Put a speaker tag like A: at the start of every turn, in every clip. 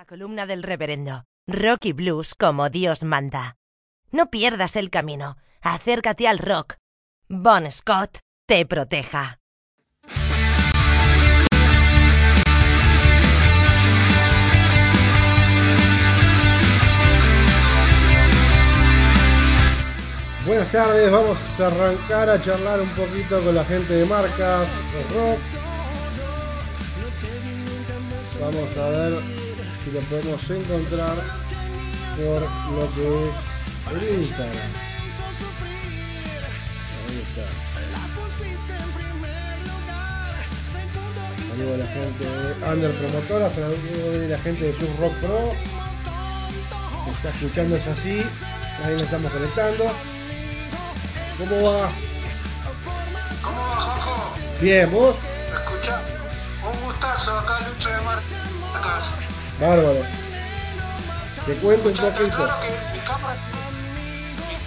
A: La columna del reverendo. Rock y blues como Dios manda. No pierdas el camino. Acércate al rock. Bon Scott te proteja.
B: Buenas tardes, vamos a arrancar a charlar un poquito con la gente de marcas de rock. Vamos a ver si lo podemos encontrar por lo que es el Instagram. Ahí está. Saludos a la gente de Under Promotora, saludos de la gente de Club Rock Pro. que está escuchando es así. Ahí nos estamos conectando. ¿Cómo va?
C: ¿Cómo va, Juanjo?
B: Bien, ¿vos?
C: ¿Me escuchás? Un gustazo acá, Lucho de Marcas.
B: Bárbaro. Te cuento un poquito.
C: claro que mi cámara,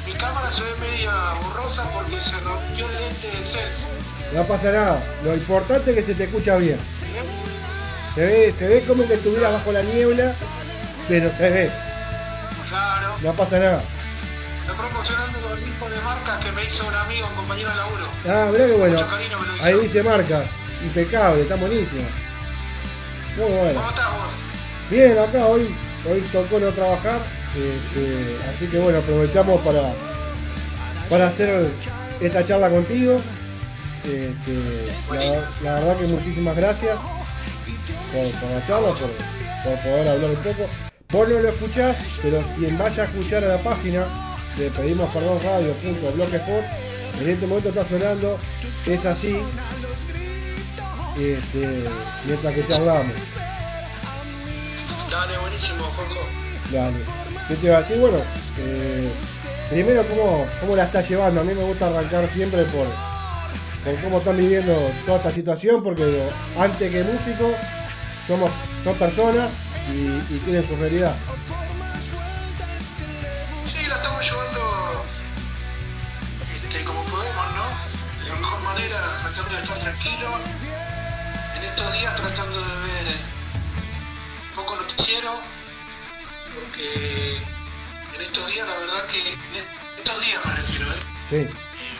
C: mi, mi cámara se ve media borrosa porque se rompió el lente de selfie.
B: No pasa nada. Lo importante es que se te escucha bien. Se ve, se ve como que estuvieras bajo la niebla, pero se ve.
C: Claro.
B: No pasa nada.
C: Estoy promocionando los discos de marcas que me hizo un amigo, un compañero de laburo.
B: Ah, mirá que bueno.
C: Mucho cariño me lo hizo.
B: Ahí dice marca. Impecable, está buenísimo. Muy bueno.
C: ¿Cómo estás vos?
B: Bien, acá hoy, hoy tocó no trabajar. este, así que bueno, aprovechamos para, para hacer esta charla contigo. Este, la, verdad que muchísimas gracias por, por la charla, por, por poder hablar un poco. Vos no lo escuchás, pero quien vaya a escuchar a la página de pedimos perdón radio.blogspot, en este momento está sonando, es así, este, mientras que charlamos.
C: Dale, buenísimo, Juanjo.
B: Dale. ¿Qué te iba a decir? Bueno, eh, primero, ¿cómo, ¿cómo la estás llevando? A mí me gusta arrancar siempre por, por cómo están viviendo toda esta situación, porque digo, antes que músicos, somos, son personas y, y tienen su realidad.
C: Sí, la estamos llevando este, como podemos, ¿no? De la mejor manera, tratando de estar tranquilo. En estos días tratando de ver porque en estos días la verdad que, en estos días me refiero, ¿eh?
B: Sí,
C: Eh,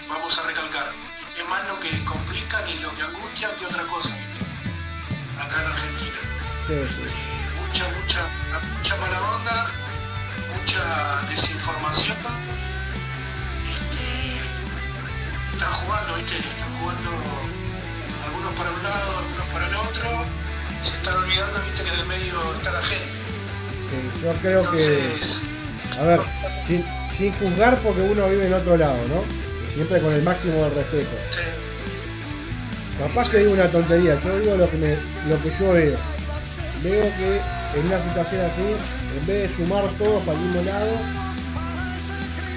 C: vamos a recalcar, es más lo que complican y lo que angustian que otra cosa, ¿viste? Acá en Argentina
B: sí, sí.
C: mucha, mucha, mucha mala onda, mucha desinformación. Este, están jugando, ¿viste? Están jugando algunos para un lado, algunos para el otro. Se están olvidando, ¿viste? Que en el medio está la gente.
B: sí. Yo creo que, a ver, sin, sin juzgar porque uno vive en otro lado, ¿no? Siempre con el máximo del respeto.
C: sí,
B: Capaz que digo una tontería, yo digo lo que, me, lo que yo veo. Veo que en una situación así, en vez de sumar todos para el mismo lado,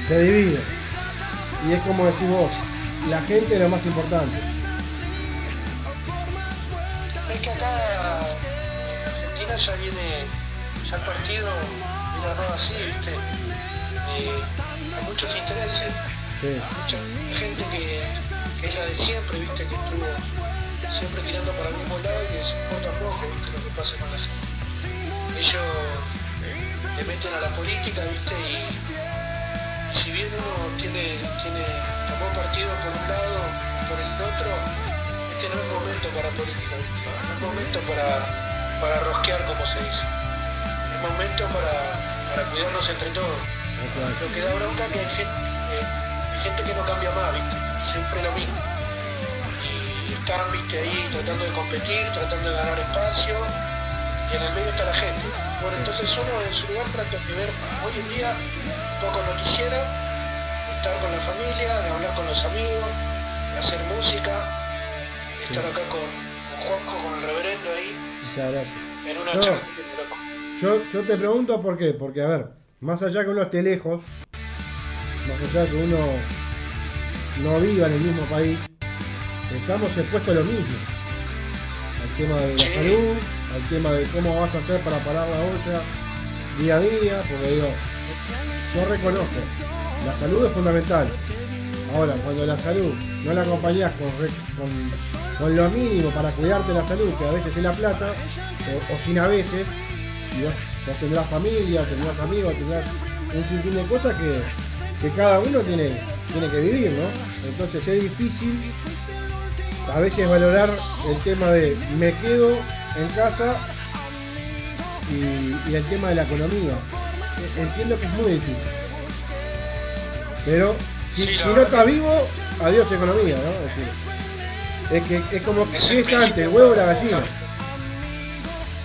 B: se divide. Y es como decís vos, la gente es lo más importante.
C: Que acá en Argentina ya viene, ya el partido viene armado así, ¿viste? Eh, hay muchos intereses.
B: Sí,
C: mucha gente que, que es la de siempre, viste, que estuvo siempre tirando para el mismo lado y que se importa poco, viste, lo que pasa con la gente. Ellos le meten a la política, viste, y, y si bien uno tiene, tiene, tomó partido por un lado por el otro, no es momento para política, no es momento para, para rosquear, como se dice. Es momento para, para cuidarnos entre todos. Lo que da bronca que hay gente, eh, hay gente que no cambia más, ¿viste? Siempre lo mismo. Y están, viste, ahí tratando de competir, tratando de ganar espacio, y en el medio está la gente. Bueno, entonces uno en su lugar trata de ver hoy en día poco noticiero, de estar con la familia, de hablar con los amigos, de hacer música, estar acá con, con Juanjo, con el reverendo ahí,
B: muchas gracias.
C: en una
B: No.
C: charla, loco.
B: Yo, yo te pregunto por qué, porque a ver, más allá que uno esté lejos, más allá que uno no viva en el mismo país, estamos expuestos a lo mismo. Al tema de la
C: Sí.
B: salud, al tema de cómo vas a hacer para parar la olla día a día, porque digo, yo reconozco, la salud es fundamental. Ahora, cuando la salud no la acompañás con, con, con lo mínimo para cuidarte la salud, que a veces es la plata, o, sin a veces, y vos, vos tendrás familia, tendrás amigos, tendrás un sinfín de cosas que, que cada uno tiene, tiene que vivir, ¿no? Entonces es difícil a veces valorar el tema de me quedo en casa y, y el tema de la economía. E- Entiendo que es muy difícil. Pero si, si no está vivo, adiós economía, ¿no? Es, decir, es que es como que
C: Es
B: es antes, el huevo o la gallina.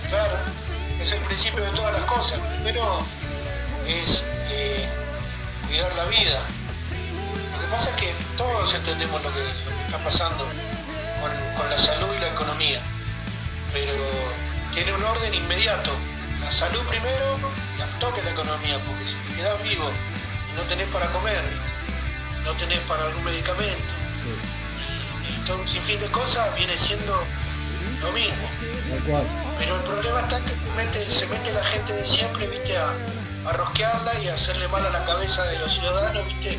C: Claro, es el principio de todas las cosas. Primero es eh, cuidar la vida. Lo que pasa es que todos entendemos lo que, lo que está pasando con, con la salud y la economía, pero tiene un orden inmediato. La salud primero y al toque la economía, porque si te quedas vivo y no tenés para comer. No tenés para algún medicamento, y todo un sinfín de cosas viene siendo lo mismo. Pero el problema está que se mete, se mete la gente de siempre, viste, a, a rosquearla y a hacerle mal a la cabeza de los ciudadanos, viste.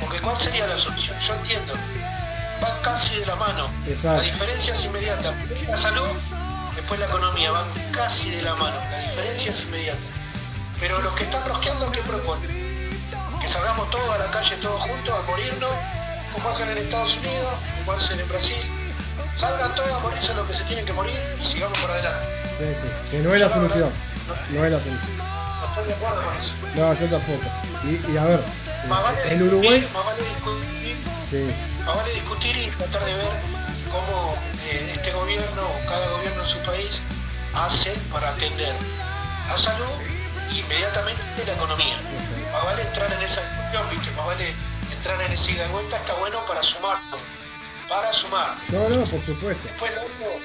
C: Porque ¿cuál sería la solución? Yo entiendo. Va casi de la mano.
B: Exacto.
C: La diferencia es inmediata. La salud, después la economía, van casi de la mano. La diferencia es inmediata. Pero los que están rosqueando, ¿qué proponen? Que salgamos todos a la calle, todos juntos, a morirnos, como hacen en Estados Unidos, como hacen en Brasil. Salgan todos a morirse lo que se tienen que morir y sigamos para adelante.
B: Sí, sí. Que no es la solución. No es la solución.
C: No estoy de acuerdo con eso.
B: No, yo tampoco. Y, y a ver,
C: Más vale
B: Uruguay,
C: más vale discutir,
B: sí,
C: más vale discutir y tratar de ver cómo eh, este gobierno o cada gobierno en su país hace para atender la salud inmediatamente la economía. Más vale entrar en esa discusión, ¿viste? Más vale entrar en esa ida y vuelta, está bueno para sumar. Para sumar.
B: no, no, por supuesto.
C: Después lo otro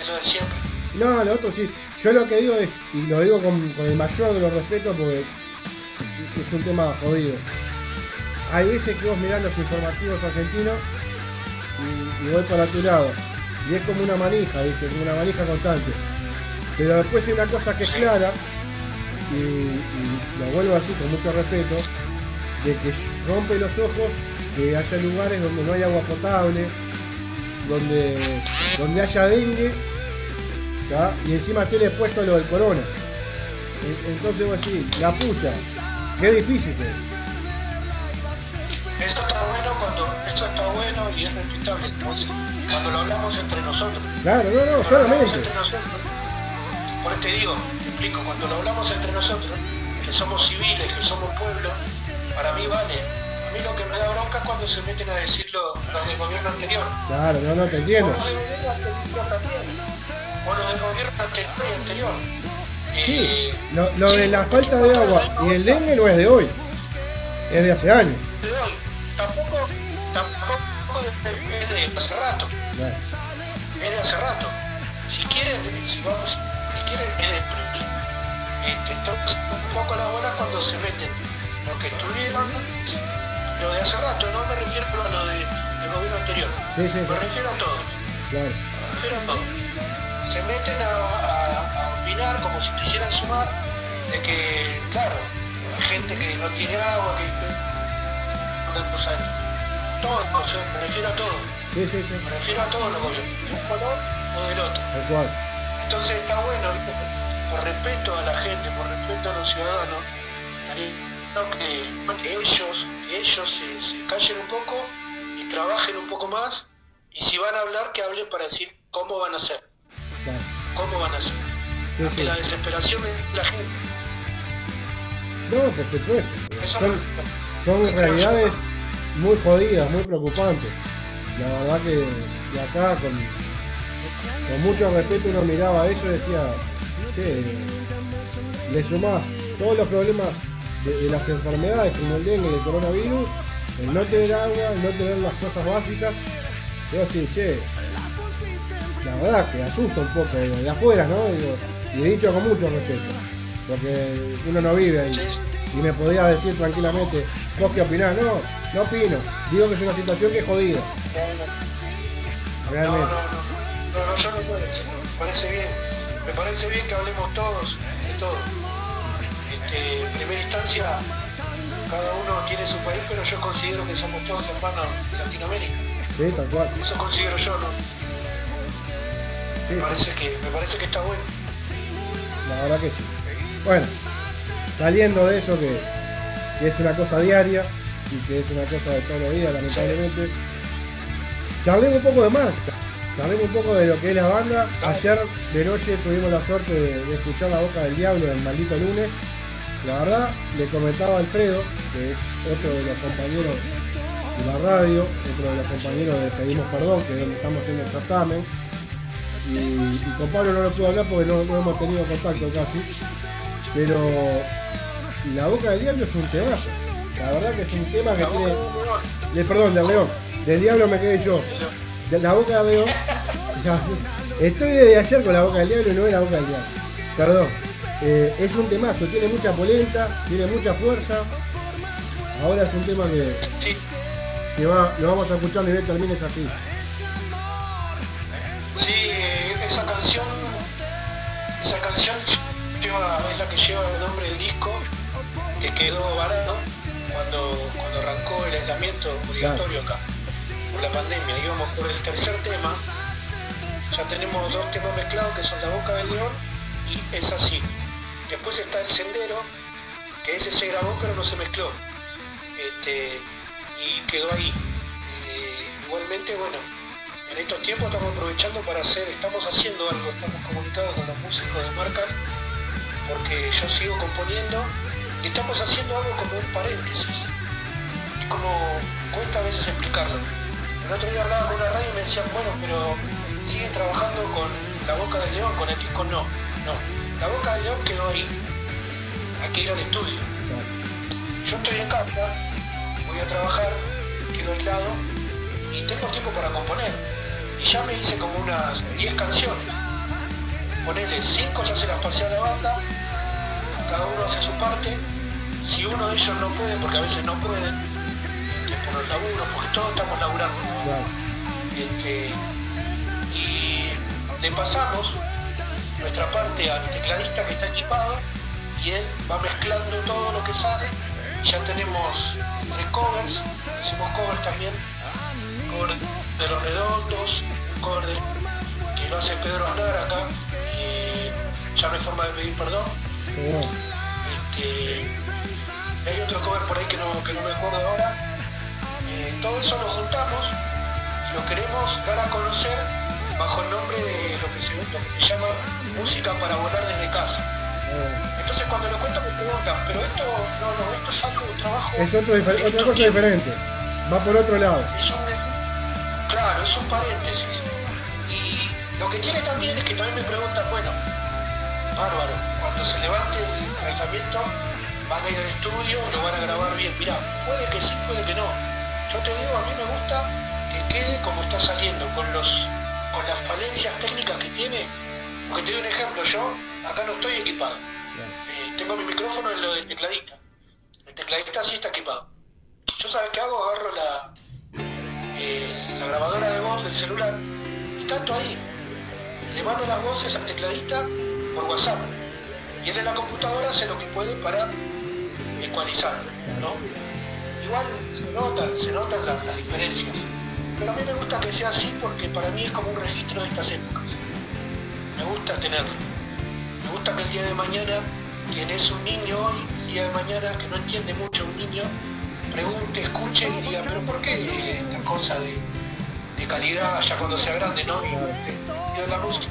C: es lo de siempre.
B: No, lo otro sí. Yo lo que digo es, y lo digo con, con el mayor de los respetos porque es un tema jodido. Hay veces que vos mirás los informativos argentinos y, y voy para tu lado. Y es como una manija, ¿viste? Como una manija constante. Pero después hay una cosa que es clara, y, y lo vuelvo así con mucho respeto, de que rompe los ojos que haya lugares donde no hay agua potable, donde, donde haya dengue, ¿tá? y encima tiene puesto lo del corona. En- Entonces vos decís, la pucha, qué difícil que es.
C: Esto está bueno cuando, esto está bueno y es respetable, cuando lo hablamos entre nosotros.
B: Claro, no, no,
C: Cuando nosotros, por eso te digo, explico, cuando lo hablamos entre nosotros, que somos civiles, que somos pueblo, para mí vale. A mí lo que me da bronca es cuando se meten a decirlo los del gobierno anterior.
B: Claro, no, no, te
C: O
B: entiendo.
C: los del gobierno anterior también. O los del gobierno anterior y anterior.
B: Sí,
C: Eh,
B: lo, lo de la falta de agua y el dengue no es de hoy, es de hace años.
C: de hoy, tampoco, tampoco es de, es de hace rato.
B: Claro.
C: es de hace rato. Si quieren, si vamos, si quieren es de este, un poco la bola cuando se meten lo que tuvieron, lo de hace rato, no me refiero a lo de, del gobierno anterior,
B: Sí, sí,
C: me refiero a todo,
B: claro.
C: me refiero a todo. Se meten a, a- a opinar como si quisieran sumar de que, claro, hay gente que no tiene agua, que tantos años. Todo, o sea, me refiero a todo.
B: Sí, sí, sí,
C: Me refiero a todos los gobiernos, de un color o del otro. Entonces está bueno. Por respeto a la gente, por respeto a los ciudadanos, que, que ellos, que ellos se, se callen un poco y trabajen un poco más, y si van a hablar, que hablen para decir cómo van a hacer, cómo van a hacer. Ante la desesperación de la gente.
B: No, por supuesto. Son, realidades muy jodidas, muy preocupantes. La verdad que de acá con, con mucho respeto uno miraba eso y decía, che, le sumás todos los problemas de, de las enfermedades como el dengue y el coronavirus, el no tener agua, el no tener las cosas básicas, y vos decís, che, la verdad que asusta un poco digo, de afuera, ¿no? Digo, y he dicho con mucho respeto, porque uno no vive ahí.
C: Sí,
B: Y me podía decir tranquilamente, vos qué opinás, no, no opino, digo que es una situación que es jodida,
C: No, no,
B: realmente.
C: no, no, no, yo no puedo, me parece bien, me parece bien que hablemos todos de todo. Este, en primera instancia, cada uno tiene su país, pero yo considero que somos todos hermanos de Latinoamérica.
B: Sí, tal cual.
C: Eso considero yo, ¿no?
B: Sí,
C: Me parece que, me parece que está bueno.
B: la verdad que sí. Bueno, saliendo de eso que, que es una cosa diaria y que es una cosa de todos los días, lamentablemente, charlemos un poco de marca, charlemos un poco de lo que es la banda. Ayer de noche tuvimos la suerte de, de escuchar La Boca del Diablo el maldito lunes. La verdad, le comentaba Alfredo, que es otro de los compañeros de la radio, otro de los compañeros de Pedimos Perdón, que es donde estamos haciendo el certamen. Y, y con Pablo no lo pude hablar porque no, no hemos tenido contacto casi. Pero La Boca del Diablo es un temazo. La verdad que es un tema que tiene...
C: de
B: perdón, de León. Del diablo me quedé yo. La boca. Ya, Estoy desde ayer con la boca del diablo y no es la boca del diablo. Perdón. Eh, es un temazo, tiene mucha polenta, tiene mucha fuerza. Ahora es un tema que,
C: Sí,
B: que va, lo vamos a escuchar y termine es así.
C: sí, eh, esa canción, esa canción lleva, es la que lleva el nombre del disco, que quedó barato cuando, cuando arrancó el aislamiento obligatorio acá, la pandemia. Íbamos por el tercer tema, ya tenemos dos temas mezclados que son La Boca del León y Es así. Después está El Sendero, que ese se grabó pero no se mezcló. Este, y quedó ahí. Eh, igualmente, bueno, en estos tiempos estamos aprovechando para hacer, estamos haciendo algo, estamos comunicados con los músicos de marcas, porque yo sigo componiendo y estamos haciendo algo como un paréntesis. Es como cuesta a veces explicarlo. El otro día hablaba con una radio y me decían, bueno, pero siguen trabajando con la boca del león, con el disco no, no. La boca del león quedó ahí. Hay que ir al estudio. Yo estoy en casa, voy a trabajar, quedo aislado y tengo tiempo para componer. Y ya me hice como unas 10 canciones. Ponele 5 ya se las pasé a la banda, cada uno hace su parte. Si uno de ellos no puede, porque a veces no pueden, porque todos estamos laburando. Este, y le pasamos nuestra parte al tecladista que está equipado y él va mezclando todo lo que sale y ya tenemos tres covers, hicimos covers también, cover de los redondos, un cover de, que lo hace Pedro Aznar acá y ya no hay forma de pedir perdón. Este, hay otro cover por ahí que no, que no me acuerdo ahora. Eh, todo eso lo juntamos y lo queremos dar a conocer bajo el nombre de lo que se, lo que se llama Música para volar desde casa. Entonces cuando lo cuento me preguntan, pero esto no, no, esto es algo, un trabajo.
B: Es otro
C: de
B: otra cosa diferente. Va por otro lado.
C: Es un, claro, es un paréntesis. Y lo que tiene también es que también me preguntan, bueno, bárbaro, cuando se levante el aislamiento, van a ir al estudio, lo van a grabar bien. Mirá, puede que sí, puede que no. Yo te digo, a mí me gusta que quede como está saliendo, con los con las falencias técnicas que tiene. Porque te doy un ejemplo, yo acá no estoy equipado. Eh, tengo mi micrófono en lo del tecladista. El tecladista sí está equipado. Yo sabes qué hago, agarro la, eh, la grabadora de voz del celular y tanto ahí. Le mando las voces al tecladista por WhatsApp. Y él en la computadora hace lo que puede para ecualizar, ¿no? Igual se notan, se notan las, diferencias. Pero a mí me gusta que sea así porque para mí es como un registro de estas épocas. Me gusta tenerlo. Me gusta que el día de mañana, quien es un niño hoy, el día de mañana que no entiende mucho un niño, pregunte, escuche y diga, pero ¿por qué esta cosa de, calidad ya cuando sea grande, no? Y de, la música.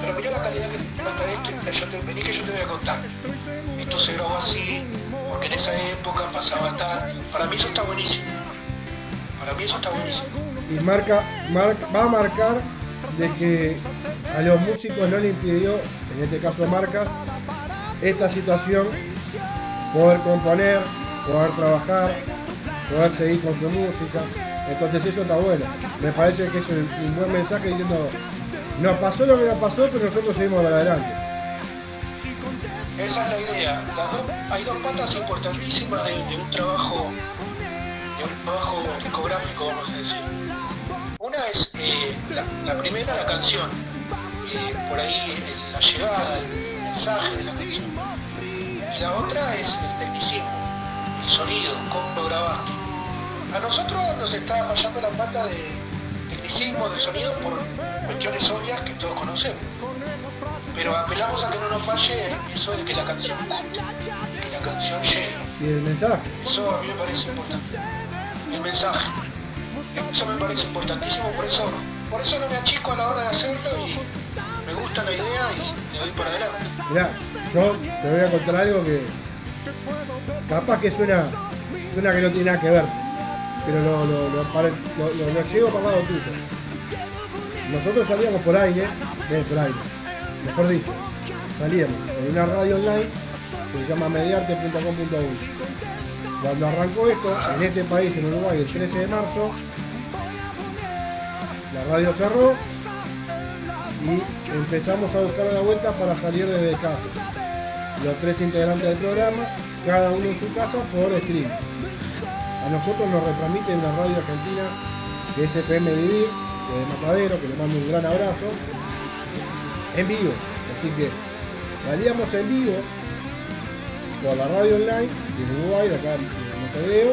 C: Pero mira la calidad que trata esto, yo te, vení que yo te voy a contar. Esto se grabó así, en esa época pasaba tal. Para mí eso está buenísimo. Para mí eso está buenísimo.
B: y marca, mar- va a marcar de que a los músicos no le impidió, en este caso marcas, esta situación, poder componer, poder trabajar, poder seguir con su música. Entonces eso está bueno. Me parece que es un, un buen mensaje diciendo, nos pasó lo que nos pasó, pero nosotros seguimos adelante.
C: Esa es la idea. Hay dos patas importantísimas de, un trabajo, de un trabajo discográfico, vamos a decir. Una es eh, la, primera, la canción. Por ahí la llegada, el mensaje de la canción. Y la otra es el tecnicismo, el sonido, cómo lo grabaste. A nosotros nos está fallando la pata de tecnicismo, de sonido, por cuestiones obvias que todos conocemos. Pero apelamos a que no nos falle eso de que la canción que la canción llegue.
B: Y el mensaje.
C: Eso a mí me parece importante. El mensaje. Eso me parece importantísimo, por eso, por eso no me achico a la hora de hacerlo y me gusta la idea y le doy para adelante.
B: Mirá, yo te voy a contar algo que capaz que suena, suena que no tiene nada que ver, pero lo, lo, lo, para- lo, lo- lo llevo para el lado tuyo. Nosotros salíamos por aire, eh, por aire, mejor dicho, salíamos en una radio online que se llama mediarte.com.uy. Cuando arrancó esto, en este país, en Uruguay, el 13 de marzo, la radio cerró y empezamos a buscar la vuelta para salir desde casa. Los tres integrantes del programa, cada uno en su casa por stream. A nosotros nos retransmite una radio argentina que es Vivir, de Matadero, que le mando un gran abrazo, en vivo. Así que salíamos en vivo por la radio online de Uruguay, de acá de Montevideo,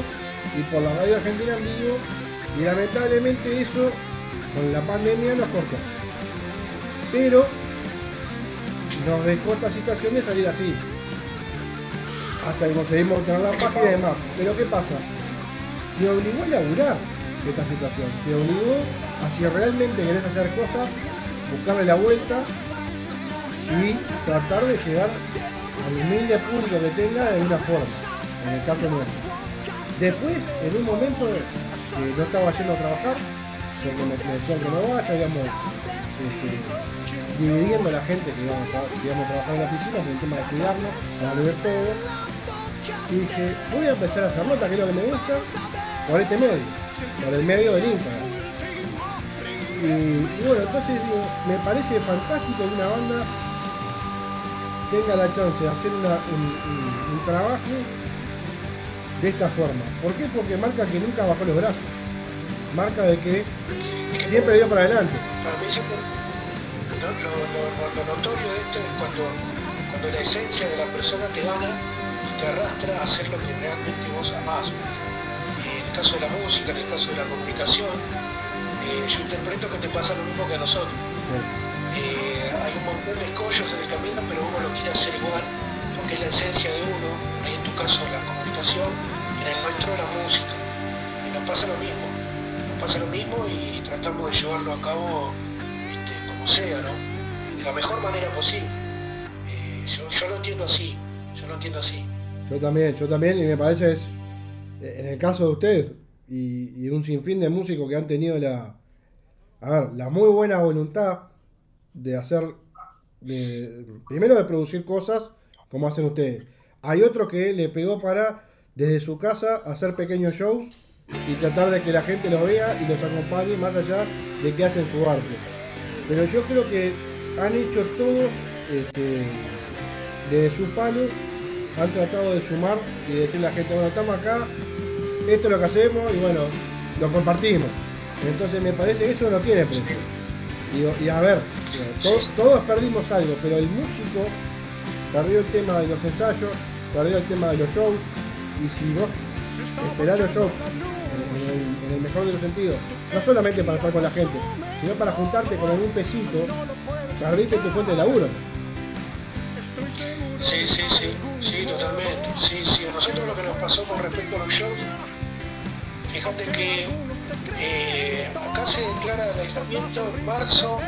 B: y por la radio argentina en vivo, y lamentablemente eso con la pandemia nos cortó. Pero nos dejó esta situación de salir así. Hasta que conseguimos tener la página y demás. Pero ¿qué pasa? Te obligó a laburar esta situación. Te obligó a si realmente querés hacer cosas, buscarle la vuelta y tratar de llegar al humilde público que tenga de una forma. En el caso nuestro. Después, en un momento que no estaba yendo a trabajar, porque me, me decían que no vaya, íbamos este, dividiendo a la gente que íbamos, a, a trabajar en la oficina por el tema de cuidarnos, para ver todo. Y dije, voy a empezar a hacer nota, que es lo que me gusta, por este medio, por el medio del Instagram. Y, y bueno, entonces digo, me parece fantástico que una banda tenga la chance de hacer una- un, un- un trabajo de esta forma. ¿Por qué? Porque marca que nunca bajó los brazos. Marca de que siempre dio para adelante.
C: Para mí siempre lo, lo- lo- lo notorio de esto es cuando, cuando la esencia de la persona te gana y te arrastra a hacer lo que realmente vos amás. Eh, En el caso de la música, en el caso de la comunicación, eh, yo interpreto que te pasa lo mismo que a nosotros. Eh, hay un montón de escollos en el camino, pero uno lo quiere hacer igual, porque es la esencia de uno, ahí en tu caso la comunicación, en el nuestro la música. Y nos pasa lo mismo, nos pasa lo mismo y tratamos de llevarlo a cabo este, como sea, ¿no? De la mejor manera posible. Eh, yo, lo entiendo así, yo lo entiendo así.
B: Yo también, yo también, y me parece es, en el caso de ustedes, y, y un sinfín de músicos que han tenido la, a ver, la muy buena voluntad de hacer, de, primero de producir cosas como hacen ustedes. Hay otro que le pegó para, desde su casa, hacer pequeños shows y tratar de que la gente los vea y los acompañe más allá de que hacen su arte. Pero yo creo que han hecho todo este, desde su palo han tratado de sumar y decirle a la gente, bueno, estamos acá, esto es lo que hacemos y bueno, lo compartimos. Entonces me parece que eso no tiene precio. Digo, y a ver, todos, todos perdimos algo, pero el músico perdió el tema de los ensayos, perdió el tema de los shows, y si vos esperás los shows en, en el, en el mejor de los sentidos, no solamente para estar con la gente, sino para juntarte con algún pesito, perdiste tu fuente de laburo.
C: Sí, sí, sí, sí, totalmente. Sí, sí, a nosotros lo que nos pasó con respecto a los shows, fíjate que eh, acá se declara el aislamiento en marzo,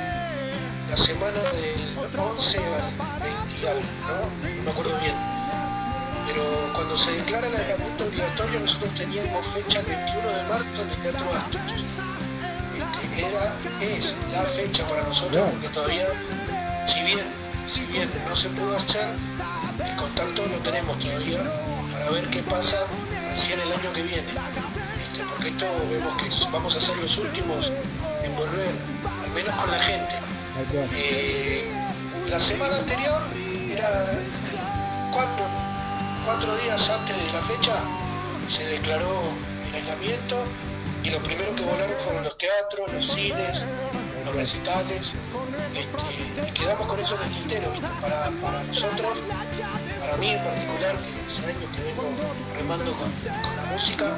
C: la semana del 11 al 20 y algo, ¿no? No me acuerdo bien. Pero cuando se declara el aislamiento obligatorio, nosotros teníamos fecha el 21 de marzo en el Teatro Astor. Este, era, es la fecha para nosotros, porque todavía, si bien, si bien no se pudo hacer, el contacto lo tenemos todavía para ver qué pasa recién el año que viene. Porque esto vemos que vamos a ser los últimos en volver, al menos con la gente. Eh, la semana anterior era cuatro, cuatro días antes de la fecha se declaró el aislamiento y lo primero que volaron fueron los teatros, los cines, los recitales. Este, y quedamos con eso en el tintero, ¿viste? Para, para nosotros, para mí en particular, que hace años que vengo remando con, con la música,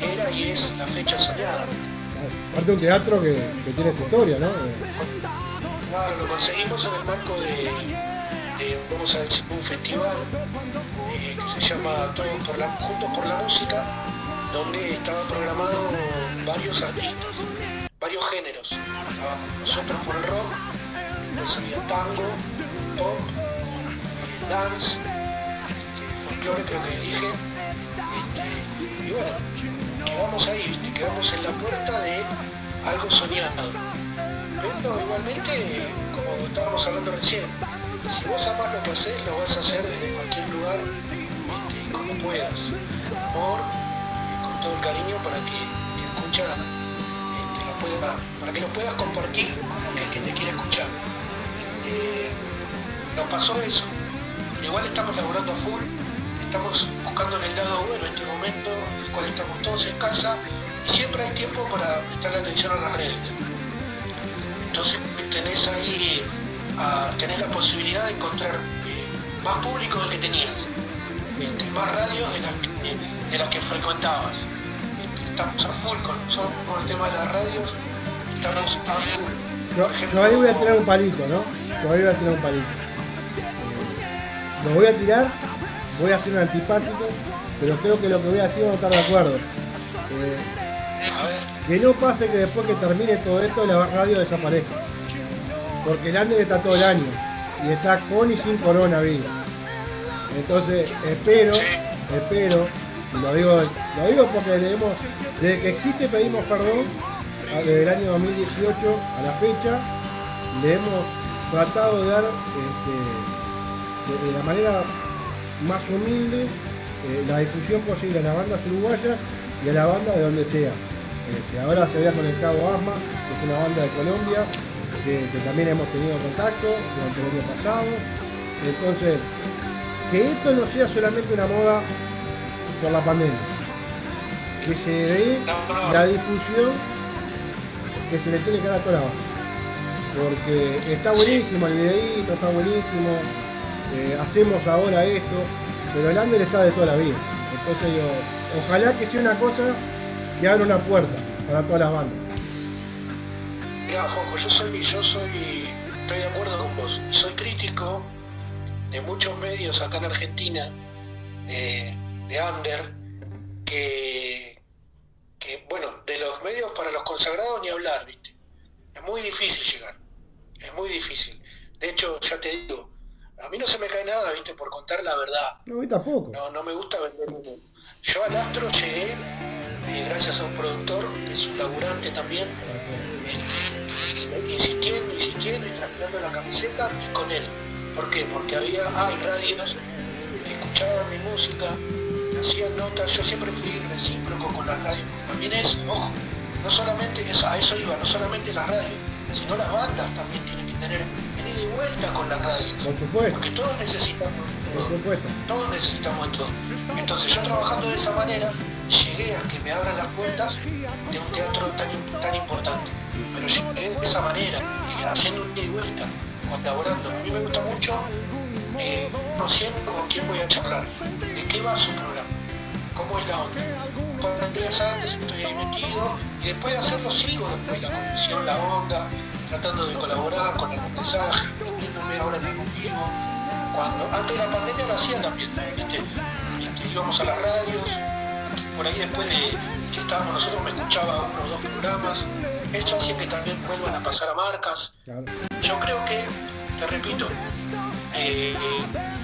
C: era y es la fecha soñada.
B: Aparte un teatro que, que tiene su historia, ¿no?
C: Claro, lo conseguimos en el marco de, vamos a decir, un festival eh, que se llama Todos por la, Juntos por la Música, donde estaban programados varios artistas, varios géneros. nosotros por el rock, entonces había tango, pop, dance, este, folclore creo que dije, este, y bueno, quedamos ahí, ¿viste? quedamos en la puerta de algo soñado. Pero igualmente, como estábamos hablando recién, si vos amas lo que haces, lo vas a hacer desde cualquier lugar, este, como puedas, con amor, y con todo el cariño para que que escucha este, lo pueda, para que lo puedas compartir con aquel que te quiere escuchar. Eh, nos pasó eso, igual estamos laburando a full, estamos buscando el lado bueno en este momento, en el cual estamos todos en casa y siempre hay tiempo para prestarle atención a las redes. Entonces tenés ahí, a, tenés la posibilidad de encontrar eh, más público del que tenías, este, más radios de las que, de las que frecuentabas. Este, estamos a full con, con el tema de las radios, estamos a full.
B: Yo, ahí voy a tirar un palito, ¿no? Yo ahí voy a tirar un palito. Lo voy a tirar voy a hacer un antipático, pero creo que lo que voy a decir no estar de acuerdo. Eh, que no pase que después que termine todo esto la radio desaparezca. Porque el Ander está todo el año y está con y sin coronavirus. Entonces espero, espero, lo digo, lo digo porque debemos, desde que existe pedimos perdón, desde el año 2018 a la fecha, le hemos tratado de dar este, de la manera más humilde eh, la difusión posible a las bandas uruguayas y a la banda de donde sea. Este, ahora se había conectado ASMA, que es una banda de Colombia, que, también hemos tenido contacto durante el año pasado. Entonces, que esto no sea solamente una moda por la pandemia, que se dé la difusión que se le tiene que dar a toda la banda. Porque está buenísimo el videíto, está buenísimo, eh, hacemos ahora esto, pero el under está de toda la vida. Entonces yo, ojalá que sea una cosa que abra una puerta para todas las bandas.
C: Mira, Juanjo, yo soy, yo soy, estoy de acuerdo con vos, soy crítico de muchos medios acá en Argentina, de under, que, que, bueno, de los medios para los consagrados ni hablar, ¿viste? Es muy difícil llegar, es muy difícil. De hecho, ya te digo, a mí no se me cae nada, viste, por contar la verdad.
B: No, a mí tampoco.
C: No, no me gusta vender humo. Yo al Astro llegué, eh, gracias a un productor, que es un laburante también, eh, insistiendo, insistiendo y transpirando la camiseta y con él. ¿Por qué? Porque había, hay radios que escuchaban mi música, que hacían notas, yo siempre fui recíproco con las radios. También es, ojo, no solamente, eso, a eso iba, no solamente las radios, sino las bandas también tienen tener de vuelta con la radio.
B: Por supuesto.
C: Porque todos necesitamos.
B: Por supuesto.
C: Todos necesitamos todo. Entonces yo trabajando de esa manera, llegué a que me abran las puertas de un teatro tan, tan importante. Pero llegué de esa manera, haciendo un día y vuelta, colaborando. A mí me gusta mucho eh, conociendo con quién voy a charlar, de qué va su programa, cómo es la onda. Cuando días antes estoy ahí metido y después de hacerlo sigo después la convención, la onda, tratando de colaborar con algún mensaje, poniéndome ahora en vivo. Cuando, antes de la pandemia lo hacía también, íbamos a las radios, por ahí después de que estábamos nosotros me escuchaba uno o dos programas, eso hacía que también vuelvan a pasar a marcas. Yo creo que, te repito, eh,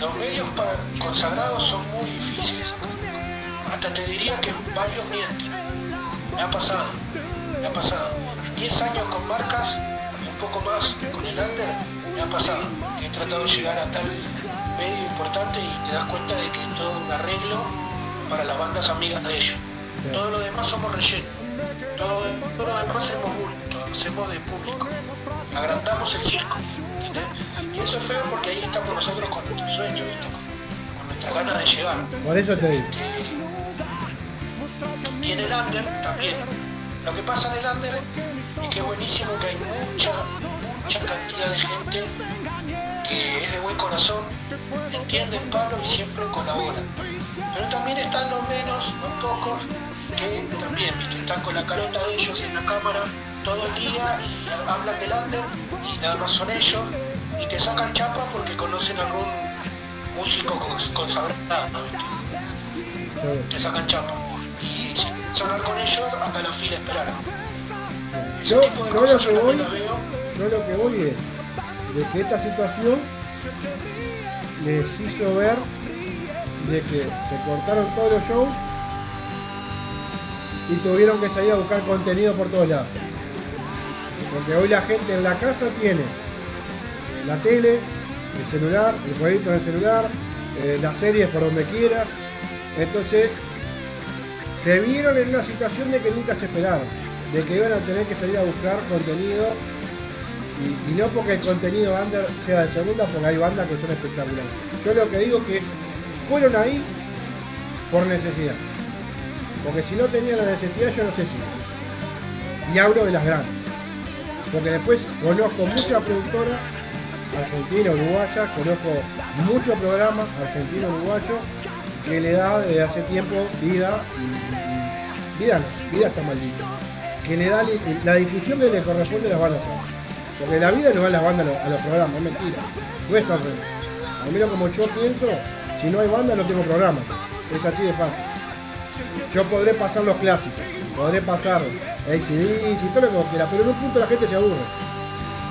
C: los medios para consagrados son muy difíciles. Hasta te diría que varios mienten. Me ha pasado, me ha pasado. 10 años con marcas poco más con el under, me ha pasado, que he tratado de llegar a tal medio importante y te das cuenta de que es todo un arreglo para las bandas amigas de ellos. Todo lo demás somos relleno, todo, todo lo demás hacemos bulto, hacemos de público, agrandamos el circo. Y eso es feo porque ahí estamos nosotros con nuestro sueño, con nuestra ganas de llegar.
B: Por eso te digo.
C: Y en el under también. Lo que pasa en el under y qué buenísimo que hay mucha, mucha cantidad de gente que es de buen corazón, entiende el palo y siempre colabora. Pero también están los menos, los pocos, que también están con la carota de ellos en la cámara todo el día y hablan del under y nada más son ellos, y te sacan chapa porque conocen algún músico cons- consagrado, te sacan chapa. Y sin con ellos, anda a la fila a esperar. Ese
B: Yo, lo que voy, yo lo que voy es de que esta situación les hizo ver de que se cortaron todos los shows y tuvieron que salir a buscar contenido por todos lados. Porque hoy la gente en la casa tiene la tele, el celular, el jueguito en el celular, eh, las series por donde quiera. Entonces se vieron en una situación de que nunca se esperaron, de que iban a tener que salir a buscar contenido y, no porque el contenido under sea de segunda, porque hay bandas que son espectaculares. Yo lo que digo que fueron ahí por necesidad. Porque si no tenían la necesidad, yo no sé si. Y hablo de las grandes. Porque después conozco muchas productoras argentinas, uruguayas, conozco muchos programas argentinos, uruguayos, que le da desde hace tiempo vida, y, y- vida vida está maldita, que le da li- la difusión que le corresponde a las bandas. Porque la vida no va a las bandas a los, programas, es mentira. No es revés. Al menos como yo pienso, si no hay banda no tengo programa. Es así de fácil. Yo podré pasar los clásicos, podré pasar ACDC y todo lo que vos quieras, pero en un punto la gente se aburre.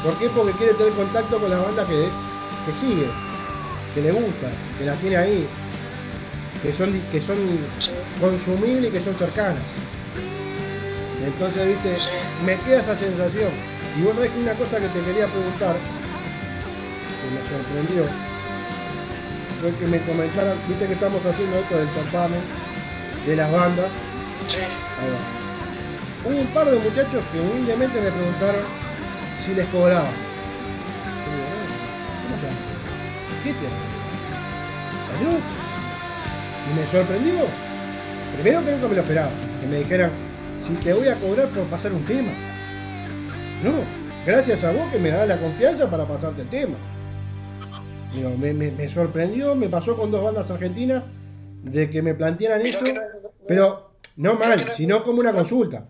B: ¿Por qué? Porque quiere tener contacto con la banda que, que sigue, que le gusta, que la tiene ahí, que son, que son consumibles y que son cercanas. Entonces, viste,
C: Sí.
B: me queda esa sensación. Y vos sabés que una cosa que te quería preguntar, que me sorprendió, fue que me comentaran, viste que estamos haciendo esto del certamen, de las bandas,
C: Sí.
B: Hubo un par de muchachos que humildemente me preguntaron si les cobraba. Y digo, "Eh, ¿Cómo se llama? Hitler. ¿Salud? Y me sorprendió. Primero que nunca me lo esperaba. Que me dijeran, si te voy a cobrar por pasar un tema. No, gracias a vos que me das la confianza para pasarte el tema. Digo, me, me- me sorprendió, me pasó con dos bandas argentinas de que me plantearan eso,
C: no-
B: pero no mal,
C: no-
B: sino como una consulta.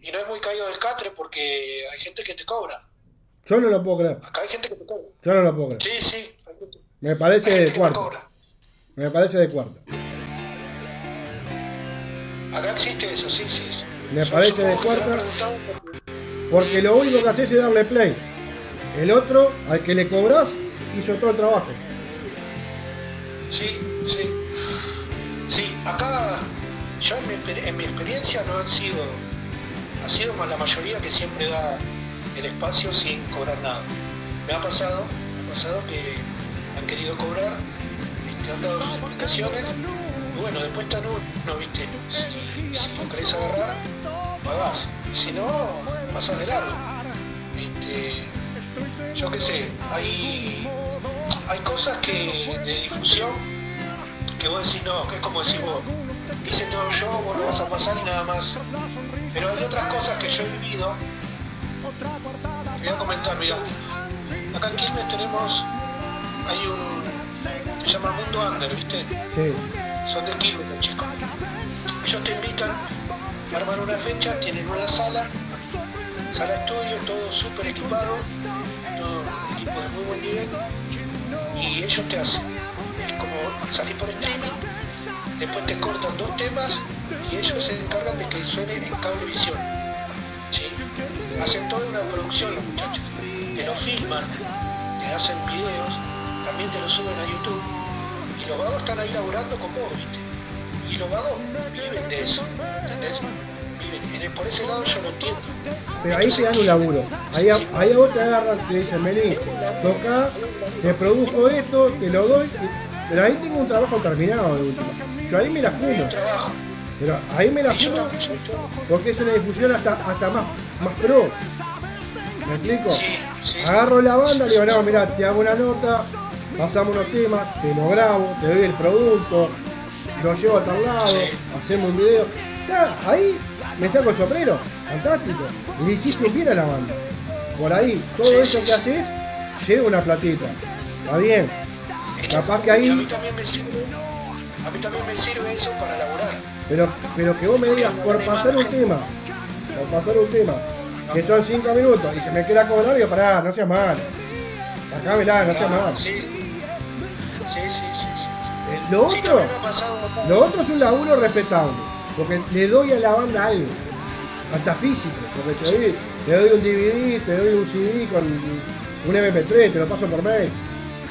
C: y no es muy caído del catre porque hay gente que te cobra.
B: Yo no lo puedo creer,
C: Acá hay gente que te cobra.
B: yo no lo puedo creer.
C: Sí, sí.
B: Me parece de cuarto, me parece de cuarto.
C: Acá existe eso, sí, sí.
B: Me
C: Yo
B: parece de cuarta.
C: porque-
B: lo único que haces es darle play. El otro, al que le cobras, hizo todo el trabajo.
C: Sí, sí. Sí, acá yo en mi, exper- en mi experiencia no han sido, ha sido más la mayoría que siempre da el espacio sin cobrar nada. Me ha pasado, me ha pasado que han querido cobrar, este, han dado sus explicaciones bueno, después están uno, viste, si, si lo querés agarrar, pagás, si no, pasás de largo. Este, yo qué sé, hay, hay cosas que de difusión que vos decís no, que es como decís vos, hice todo yo, vos lo vas a pasar y nada más. Pero hay otras cosas que yo he vivido. Te voy a comentar, mira, acá en Quilmes tenemos, hay un, se llama Mundo Under, ¿viste?
B: Sí,
C: Son de Quilmes los chicos. Ellos te invitan, arman una fecha, tienen una sala, sala estudio, todo súper equipado, todo equipo de muy buen nivel, y ellos te hacen, es como salir por streaming, después te cortan dos temas y ellos se encargan de que suene en cablevisión. ¿sí? Hacen toda una producción los muchachos, te lo filman, te hacen videos, también te lo suben a YouTube, los vagos están ahí laburando con vos, ¿viste? Y los vagos viven de eso, ¿entendés? Viven. En- Por ese lado yo lo entiendo.
B: pero ahí te dan un laburo. Ahí a, ahí a vos te agarran, te dicen, vení, toca, te produjo esto, te lo doy. pero ahí tengo un trabajo terminado de última. Yo ahí me la
C: trabajo.
B: Pero ahí me la
C: yo-
B: porque es una difusión hasta, hasta más, más pro. ¿Me explico? Agarro la banda, le digo, no, mirá, te hago una nota, pasamos unos temas, te lo grabo, te doy el producto, lo llevo a tal lado, hacemos un video. Ahí me saco el sombrero, fantástico. Y le hiciste bien a la banda. Por ahí, todo eso que haces, lleva una platita. Está bien. Capaz que ahí-
C: y a mí también me sirve, a mí también me sirve eso para laburar.
B: Pero, pero que vos me digas, por pasar un tema, por pasar un tema, que son 5 minutos, y se me queda cobrar, digo, pará, no seas mal. Sacámela, no seas
C: Claro,
B: mal.
C: Sí, sí, sí, sí,
B: Lo
C: Sí,
B: otro, lo otro es un laburo respetable, porque le doy a la banda algo, hasta físico, porque te doy, te doy un DVD, te doy un CD con un MP3, te lo paso por mail,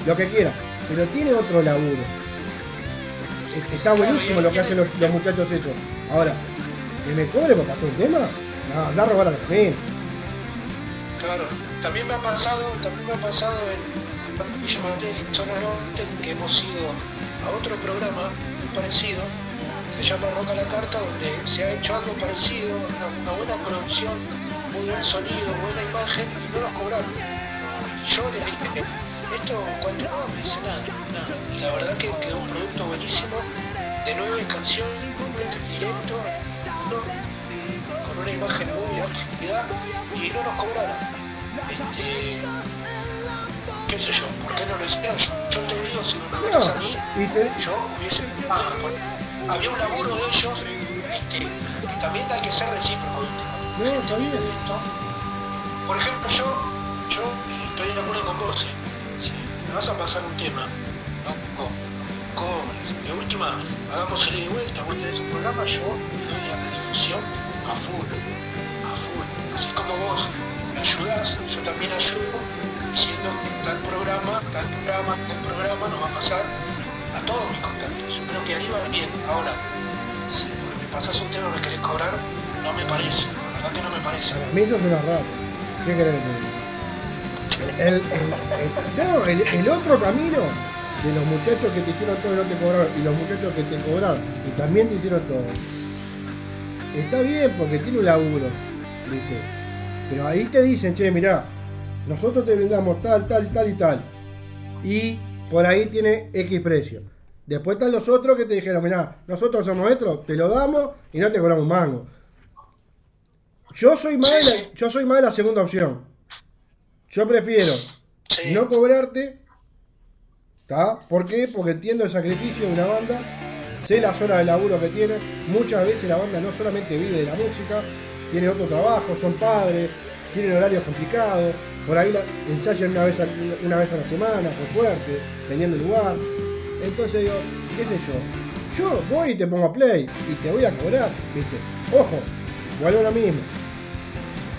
B: lo que quieras, pero tiene otro laburo. Es- Está buenísimo lo que hacen los, los muchachos ellos. Ahora, que me cobre por pasar un tema, no, anda a robar a la familia.
C: Claro, también me ha pasado, también me ha pasado en, Martel, en Zona Norte, que hemos ido a otro programa muy parecido, se llama Roca la Carta, donde se ha hecho algo parecido, una, buena producción, muy buen sonido, buena imagen, y no nos cobraron. Yo le dije, esto cuánto no me dice nada, nada. Y la verdad que quedó un producto buenísimo, de nueve canciones, directo, con una imagen muy de calidad y no nos cobraron. Este, qué sé yo, ¿por qué no lo hicieron? Yo, yo te digo, si me preguntas a mí,
B: te-
C: yo hubiese ah, por- había un laburo de ellos este, que también hay que ser recíproco.
B: No, está bien.
C: de esto por ejemplo yo yo estoy de acuerdo con vos eh. si me vas a pasar un tema no cobres de última hagamos el y vuelta vos tenés un programa yo te doy a la difusión a full a full así como vos me ayudás yo también ayudo diciendo que tal programa tal programa tal programa nos va a pasar a todos mis contactos yo creo que ahí va bien ahora si me pasás un tema me querés cobrar no me parece la verdad que no me parece
B: A mí eso es una rata. ¿Qué querés diga? El, el- el- no, el, el otro camino de los muchachos que te hicieron todo y no te cobraron y los muchachos que te cobraron y también te hicieron todo. Está bien porque tiene un laburo, ¿viste? Pero ahí te dicen, che, mirá, nosotros te brindamos tal, tal, tal y tal. Y por ahí tiene X precio. Después están los otros que te dijeron, mirá, nosotros somos nuestros, te lo damos y no te cobramos un mango. Yo soy más de la, yo soy más de la segunda opción. Yo prefiero
C: Sí.
B: no cobrarte. ¿Está? ¿Por qué? Porque entiendo el sacrificio de una banda. Sé las horas de laburo que tiene. Muchas veces la banda no solamente vive de la música, tiene otro trabajo, son padres, tienen horarios complicados. Por ahí ensayan una vez, a, una vez a la semana, por suerte, teniendo lugar. Entonces digo, qué sé yo. Yo voy y te pongo play y te voy a cobrar, ¿viste? Ojo, vuelvo a lo mismo.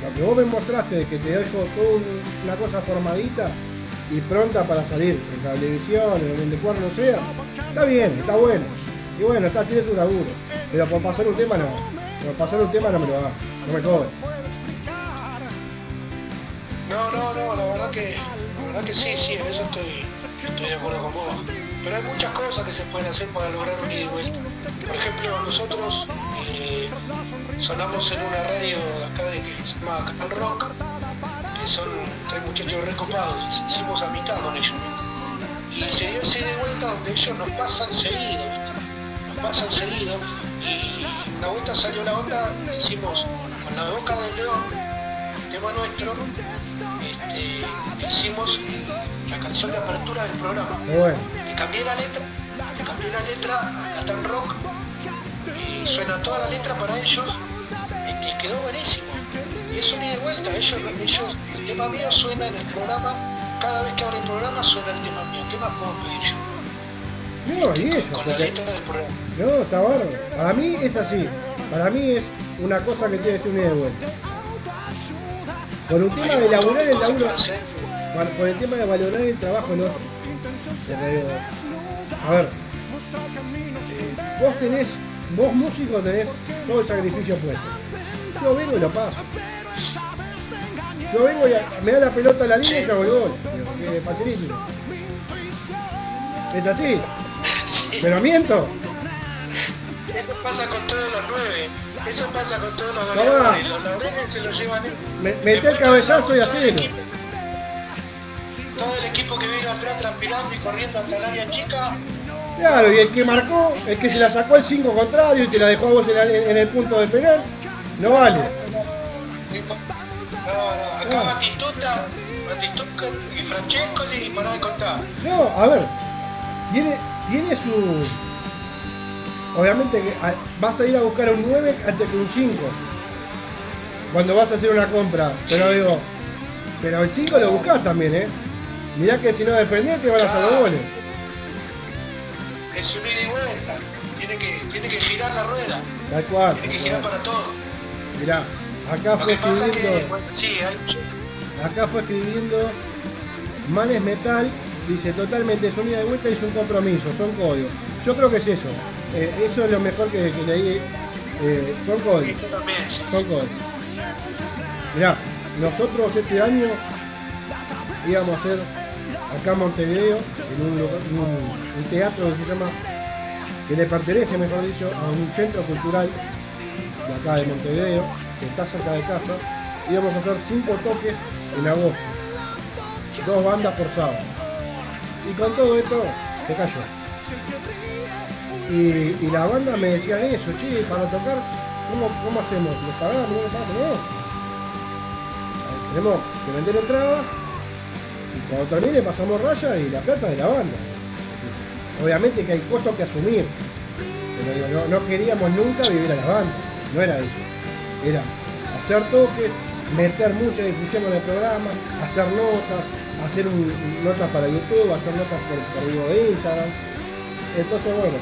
B: Lo que vos me mostraste de que te dejo toda un- una cosa formadita y pronta para salir en Cablevisión, en donde cuando sea, está bien, está bueno. Y bueno, está, tiene tu laburo. Pero por pasar un tema no. Por pasar un tema no me lo hagas. No me cobres.
C: No, no, no, la verdad que, la verdad que sí, sí, en eso estoy, estoy de acuerdo con vos. Pero hay muchas cosas que se pueden hacer para lograr un ida y vuelta. Por ejemplo, nosotros eh, sonamos en una radio de acá de que se llama Can Rock, que son tres muchachos recopados, hicimos amistad con ellos. Y se dio ese y vuelta donde ellos nos pasan seguido, nos pasan seguido. Y una vuelta salió la onda, hicimos con la boca del león, tema nuestro, hicimos la canción de apertura del programa.
B: Bueno,
C: Le cambié la letra, le cambié la letra a Catán Rock y suena toda la letra para ellos y quedó buenísimo. Y es un ida y vuelta, ellos, ellos, el tema mío suena en el programa, cada vez que abre el programa suena el tema mío. ¿Qué más puedo pedir yo?
B: no, y eso,
C: Con
B: porque no, está bárbaro. Para mí es así. Para mí es una cosa que tiene que ser una ida de vuelta. Por un tema de laburar el laburo. Por, tema de valorar el trabajo digo, a ver, eh, vos tenés, vos músico tenés todo el sacrificio puesto. Yo vengo y lo paso. Yo vengo y a- me da la pelota a la línea y yo hago el gol. Que facilísimo. Es así.
C: Sí,
B: Pero miento.
C: eso pasa con todos los nueve. Eso pasa con todos los goleadores. Los laureles se los llevan ellos.
B: Me, meté el cabezazo y
C: equipo- Todo el equipo que viene atrás transpirando y corriendo hasta el área chica,
B: Claro, y el que marcó, el que se la sacó el 5 contrario y te la dejó a vos en, el punto de penal, no vale.
C: no, no, acá. Batistuta, Batistuta y Francescoli y para de contar.
B: No, a ver, tiene, tiene su. Obviamente que a- vas a ir a buscar un 9 antes que un 5. cuando vas a hacer una compra. Pero digo, pero el 5 lo buscás también, ¿eh? Mirá que si no defendés te van a hacer los goles.
C: Es un ida y vuelta. Tiene que, tiene que girar la rueda.
B: Tal cual.
C: Tiene que girar para todo.
B: Mirá, acá
C: Lo
B: fue
C: es
B: escribiendo,
C: que, bueno, sí, hay,
B: acá fue escribiendo Manes Metal, dice totalmente son ida y vuelta y es un compromiso, son códigos. Yo creo que es eso. Eh, eso es lo mejor que, que leí. Eh,
C: sí.
B: Son cosas. Mirá, nosotros este año íbamos a hacer acá en Montevideo, en un, lugar- en un- un teatro que se llama, que le pertenece, mejor dicho, a un centro cultural de acá de Montevideo, que está cerca de casa, íbamos a hacer cinco toques en agosto. Dos bandas por sábado. Y con todo esto se cayó. Y, la banda me decían eso, che, para tocar, ¿cómo, hacemos? ¿Les pagamos? Tenemos que vender entradas y cuando termine pasamos raya y la plata de la banda. Obviamente que hay costos que asumir, pero no queríamos nunca vivir a la banda, no era eso. Era hacer toques, meter mucha difusión en el programa, hacer notas, hacer un, notas para YouTube, hacer notas por, por vivo de Instagram. Entonces bueno,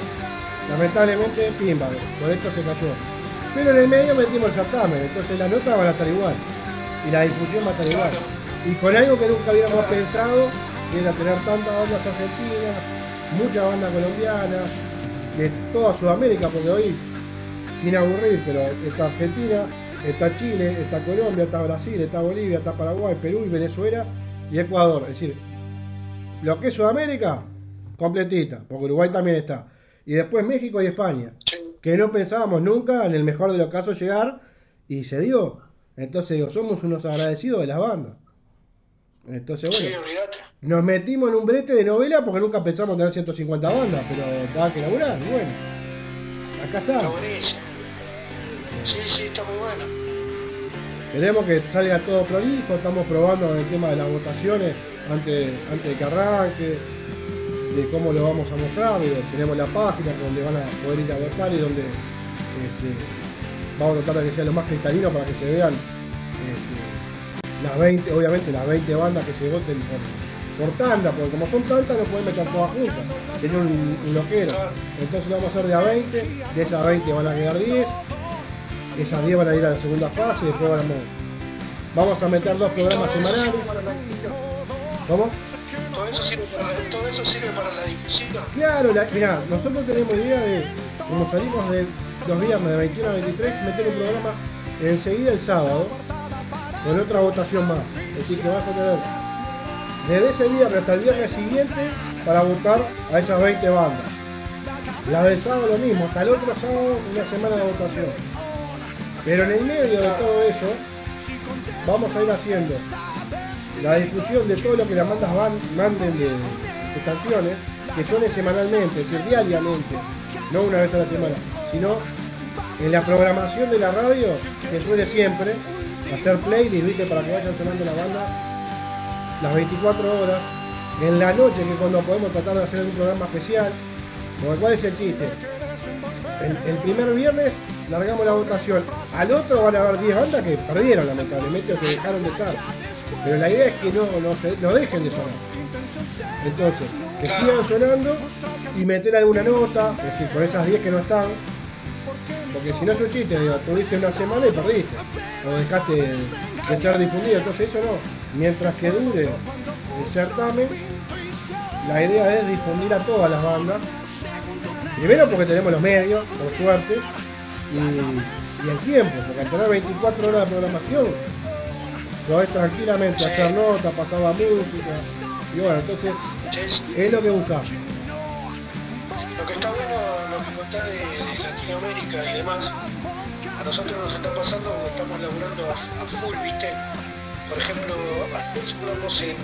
B: lamentablemente pimba, por esto se cayó. Pero en el medio metimos el certamen, entonces las notas van a estar igual. Y la difusión va a estar igual. Y con algo que nunca habíamos pensado, que era tener tantas bandas argentinas, muchas bandas colombianas, de toda Sudamérica, porque hoy, sin aburrir, pero está Argentina, está Chile, está Colombia, está Brasil, está Bolivia, está Paraguay, Perú y Venezuela y Ecuador. Es decir, lo que es Sudamérica, completita, porque Uruguay también está. Y después México y España, que no pensábamos nunca, en el mejor de los casos, llegar y se dio. Entonces digo, somos unos agradecidos de las bandas. Entonces, bueno, nos metimos en un brete de novela porque nunca pensamos tener 150 bandas, pero cada que laburar, y bueno. Acá
C: Está
B: está.
C: buenísimo. Sí, sí, está muy bueno.
B: Queremos que salga todo prolijo, estamos probando el tema de las votaciones antes, antes de que arranque, de cómo lo vamos a mostrar, tenemos la página donde van a poder ir a votar y donde este, vamos a tratar de que sea lo más cristalino para que se vean este, las 20, obviamente las 20 bandas que se voten por, por tanda, porque como son tantas no pueden meter todas juntas, sería un, un loquero. Entonces lo vamos a hacer de a 20, de esas 20 van a quedar 10, esas 10 van a ir a la segunda fase, después vamos, vamos a meter dos
C: Y
B: programas semanales. ¿Cómo?
C: Todo eso sirve para la, difusión.
B: Claro, la, mirá, nosotros tenemos idea de, como salimos de los viernes de 21 a 23, meter un programa enseguida el sábado, con otra votación más. Es decir, que vas a tener desde ese viernes hasta el viernes siguiente para votar a esas 20 bandas. La del sábado lo mismo, hasta el otro sábado una semana de votación. Pero en el medio de todo eso, vamos a ir haciendo la difusión de todo lo que las bandas manden de, de canciones, que suene semanalmente, es decir, diariamente, no una vez a la semana, sino en la programación de la radio, que suene siempre, hacer playlist, para que vayan sonando la banda las 24 horas, en la noche, que cuando podemos tratar de hacer un programa especial, porque cuál es el chiste. El, el primer viernes largamos la votación, al otro van a haber 10 bandas que perdieron lamentablemente o que dejaron de estar. Pero la idea es que no, no, dejen de sonar. Entonces, que sigan sonando y meter alguna nota, es decir, con esas 10 que no están, porque si no es un chiste, digo, tuviste una semana y perdiste, o dejaste de ser difundido, entonces eso no. Mientras que dure el certamen, la idea es difundir a todas las bandas. Primero porque tenemos los medios, por suerte, y, y el tiempo, porque al tener 24 horas de programación, podés tranquilamente
C: Sí.
B: hacer notas, pasar la música, y bueno, entonces
C: Es-
B: es lo que buscamos.
C: Lo que está bueno, lo que contás de, de Latinoamérica y demás, a nosotros nos está pasando porque estamos laburando a, a full, ¿viste? Por ejemplo, estuvimos en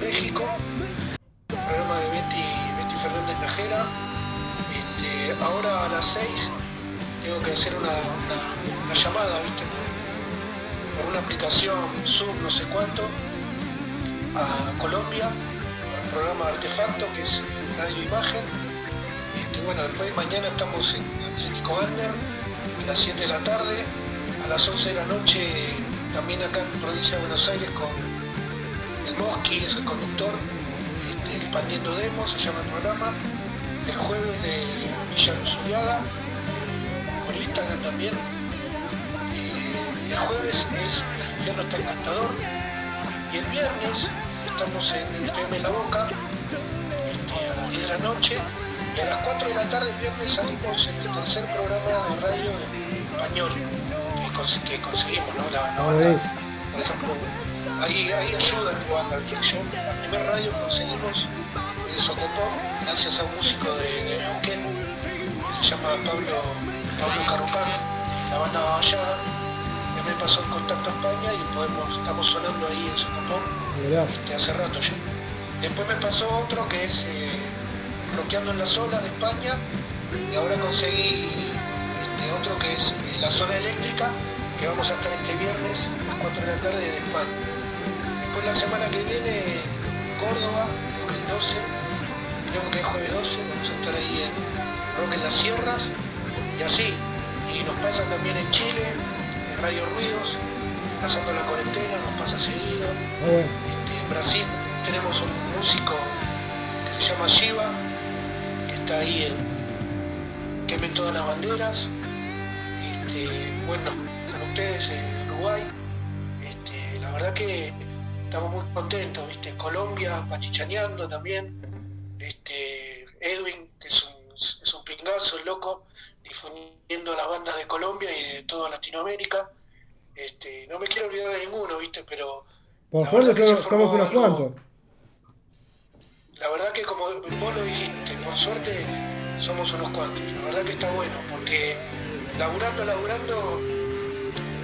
C: México, programa de Betty, Betty Fernández Najera. Este, ahora a las 6 tengo que hacer una, una- una llamada, ¿viste? Una aplicación, Zoom, no sé cuánto, a Colombia, al programa Artefacto, que es radio imagen. Este, bueno, después mañana estamos en Atlético Under a las 7 de la tarde, a las 11 de la noche, también acá en provincia de Buenos Aires, con el Mosqui, es el conductor, este, expandiendo demos, se llama el programa. El jueves de Villa Luzuriaga, eh, por Instagram también. El jueves es El infierno está encantador. Y el viernes estamos en el FM La Boca, este, a las 10 de la noche. Y a las 4 de la tarde el viernes salimos en el tercer programa de radio en español que, cons- que conseguimos, ¿no? La, la banda, por ejemplo, ahí, ahí ayuda tu banda, ¿viste? Yo, la primera radio conseguimos en Socopó, gracias a un músico de, de Neuquén, que se llama Pablo, Pablo la banda me pasó el contacto a España y podemos, estamos sonando ahí en Socopó
B: Mirá.
C: este, hace rato ya. Después me pasó otro que es eh, Bloqueando en la Zona de España y ahora conseguí este, otro que es eh, La Zona Eléctrica que vamos a estar este viernes a las 4 de la tarde en España. Después la semana que viene Córdoba, creo que el 12, creo que es jueves 12, vamos a estar ahí en Rock en las Sierras y así. Y nos pasa también en Chile, Radio Ruidos, pasando la cuarentena, nos pasa seguido.
B: Ah, bueno.
C: Este, en Brasil tenemos un músico que se llama Shiva, que está ahí en Quemen todas las banderas. Este, bueno, con ustedes en Uruguay. Este, la verdad que estamos muy contentos, ¿viste? Colombia pachichaneando también. Este, Edwin, que es un, es un pingazo, el loco, difundiendo las bandas de Colombia y de toda Latinoamérica. Este, no me quiero olvidar de ninguno, ¿viste? Pero
B: Por suerte somos, unos cuantos.
C: La verdad que como vos lo dijiste, por suerte somos unos cuantos. La verdad que está bueno, porque laburando, laburando,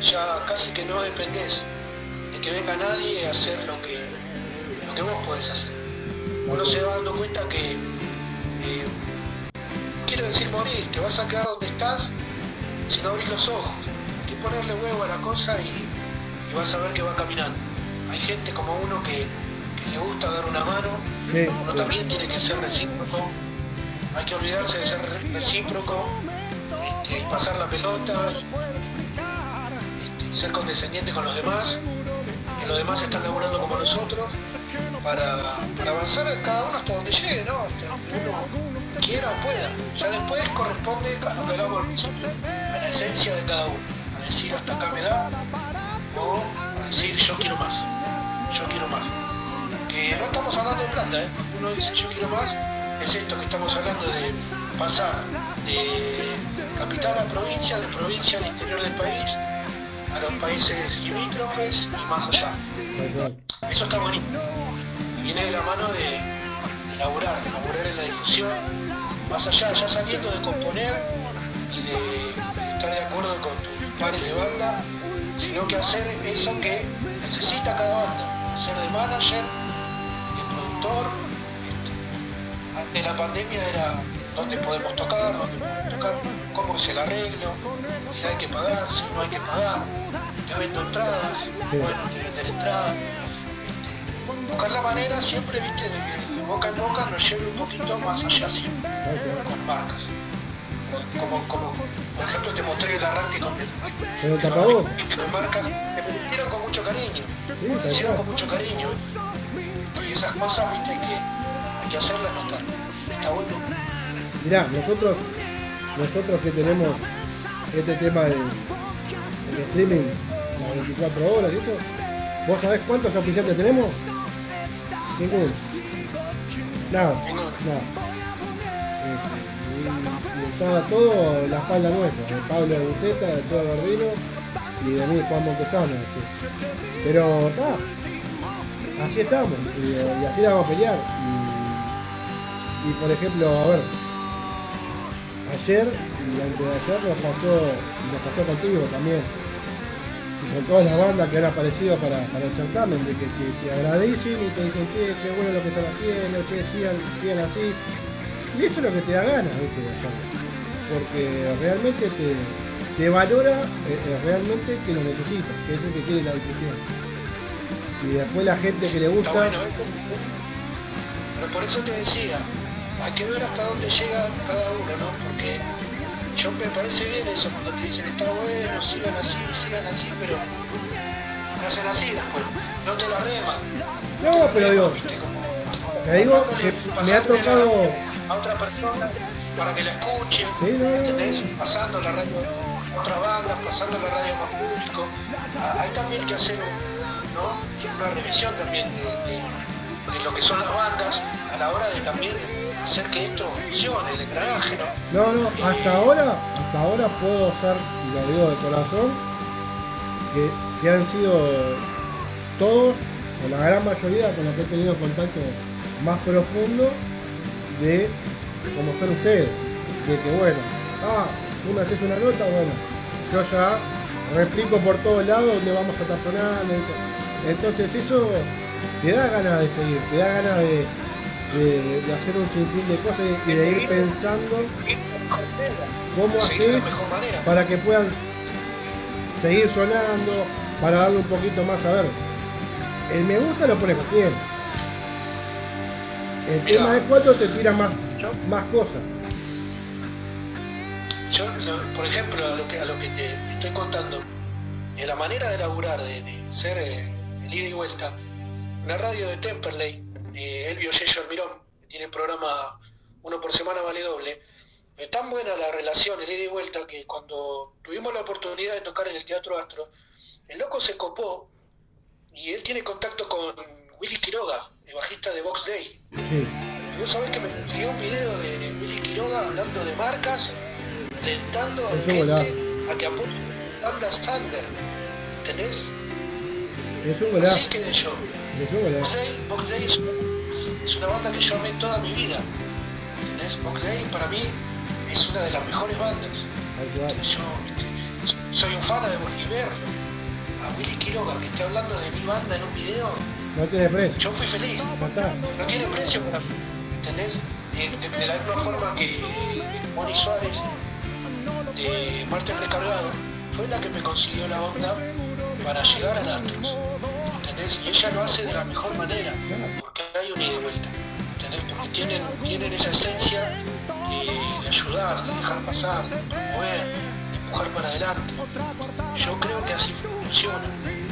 C: ya casi que no dependés de que venga nadie a hacer lo que, lo que vos podés hacer. Uno se va dando cuenta que, eh, quiero decir morir, te vas a quedar donde estás si no abrís los ojos. Hay que ponerle huevo a la cosa y, y vas a ver que va caminando. Hay gente como uno que, que le gusta dar una mano,
B: Sí,
C: uno también tiene que ser recíproco, hay que olvidarse de ser re- recíproco, este, y pasar la pelota, y, este, y ser condescendiente con los demás, que los demás están laburando como nosotros, para, para avanzar cada uno hasta donde llegue, ¿no? Hasta uno quiera o pueda. Ya después corresponde que hagamos al principio, a la esencia de cada uno, a decir hasta acá me da, o a decir yo quiero más, yo quiero más que no estamos hablando de plata, ¿eh? uno dice yo quiero más, es esto que estamos hablando de pasar de capital a provincia, de provincia al interior del país, a los países limítrofes y más allá. Eso está bonito. Viene de la mano de, de laburar, de laburar en la difusión, más allá, ya saliendo de componer y de estar de acuerdo con tus pares de banda, sino que hacer eso que necesita cada banda, hacer de manager, de productor. este, antes de la pandemia era dónde podemos tocar, dónde podemos tocar, cómo es el arreglo, si hay que pagar, si no hay que pagar, te vendo entradas, bueno, te venden entradas. este, buscar la manera siempre, viste, de que boca en boca nos lleve un poquito más allá siempre marcas. Como, como, por ejemplo, te mostré el arranque con el,
B: tapabocas.
C: de marcas que me lo hicieron con mucho cariño.
B: Sí,
C: Me hicieron con mucho cariño. Y esas cosas, viste, que, hay que hacerlas notar. Está bueno.
B: Mirá, nosotros, nosotros que tenemos este tema del, del streaming, las 24 horas y eso, ¿vos sabés cuántos oficiantes tenemos? Ninguno. Nada, nada. Todo la espalda nuestra, de Pablo Buceta, de Todo Gordino y de mí Juan Montesano. así. Pero está, así estamos, y, así la vamos a pelear. Y, por ejemplo, a ver, ayer y antes de ayer nos pasó, nos pasó contigo también, y con todas las bandas que han aparecido para, para el certamen, de que te, agradecen y te dicen que qué bueno lo que están haciendo, che, sigan, sigan así. Y eso es lo que te da ganas, ¿viste? Porque realmente te, te valora eh, eh, realmente que lo necesitas, que es el que quiere la difusión. Y después la gente que le gusta,
C: Está bueno, ¿eh? Pero por eso te decía, hay que ver hasta dónde llega cada uno, ¿no? Porque yo me parece bien eso cuando te dicen está bueno, sigan así, sigan así, pero hacen así después, no te la reman.
B: No, pero digo, te digo que me ha tocado
C: a otra persona para que la escuchen, Pasando la radio a otras bandas, pasando la radio más público. Ah, hay también que hacer una revisión también de, lo que son las bandas a la hora de también hacer que esto funcione, el engranaje,
B: ¿no? No, no, hasta ahora, hasta ahora puedo y lo digo de corazón, que, que han sido todos, o la gran mayoría con los que he tenido contacto más profundo de como son ustedes. De que bueno, ah, tú me haces una nota, bueno, yo ya replico por todos lados donde vamos a sonando. Entonces eso te da ganas de seguir, te da ganas de, de, hacer un sinfín de cosas y de ir pensando cómo hacer para que puedan seguir sonando, para darle un poquito más a ver. El me gusta lo pones bien. El tema de cuatro te tira más, más cosas.
C: Yo, por ejemplo, a lo que, a lo que te, estoy contando, en la manera de laburar, de, ser eh, el ida y vuelta, una radio de Temperley, eh, Elvio Yello Almirón, que tiene programa uno por semana vale doble, es tan buena la relación, el ida y vuelta, que cuando tuvimos la oportunidad de tocar en el Teatro Astro, el loco se copó y él tiene contacto con Willy Quiroga, el bajista de Box Day. Sí. Vos sabés que me consiguió un video de Willy Quiroga hablando de marcas, alentando a gente a que apoye bandas Thunder. ¿Entendés?
B: Es un
C: Así quedé yo. Box Day, Box Day es, una banda que yo amé toda mi vida. ¿Entendés? Box Day para mí es una de las mejores bandas. Yo soy un fan de Bolívar. A Willy Quiroga que esté hablando de mi banda en un video
B: no tiene precio.
C: Yo fui feliz. No tiene precio para ¿Entendés? Eh, de, la misma forma que Moni Suárez de Marte Recargado fue la que me consiguió la onda para llegar a Astros. ¿Entendés? Y ella lo hace de la mejor manera, porque hay un ida y vuelta. ¿Entendés? Porque tienen, tienen esa esencia de, ayudar, de dejar pasar, de promover, de empujar para adelante. Yo creo que así funciona.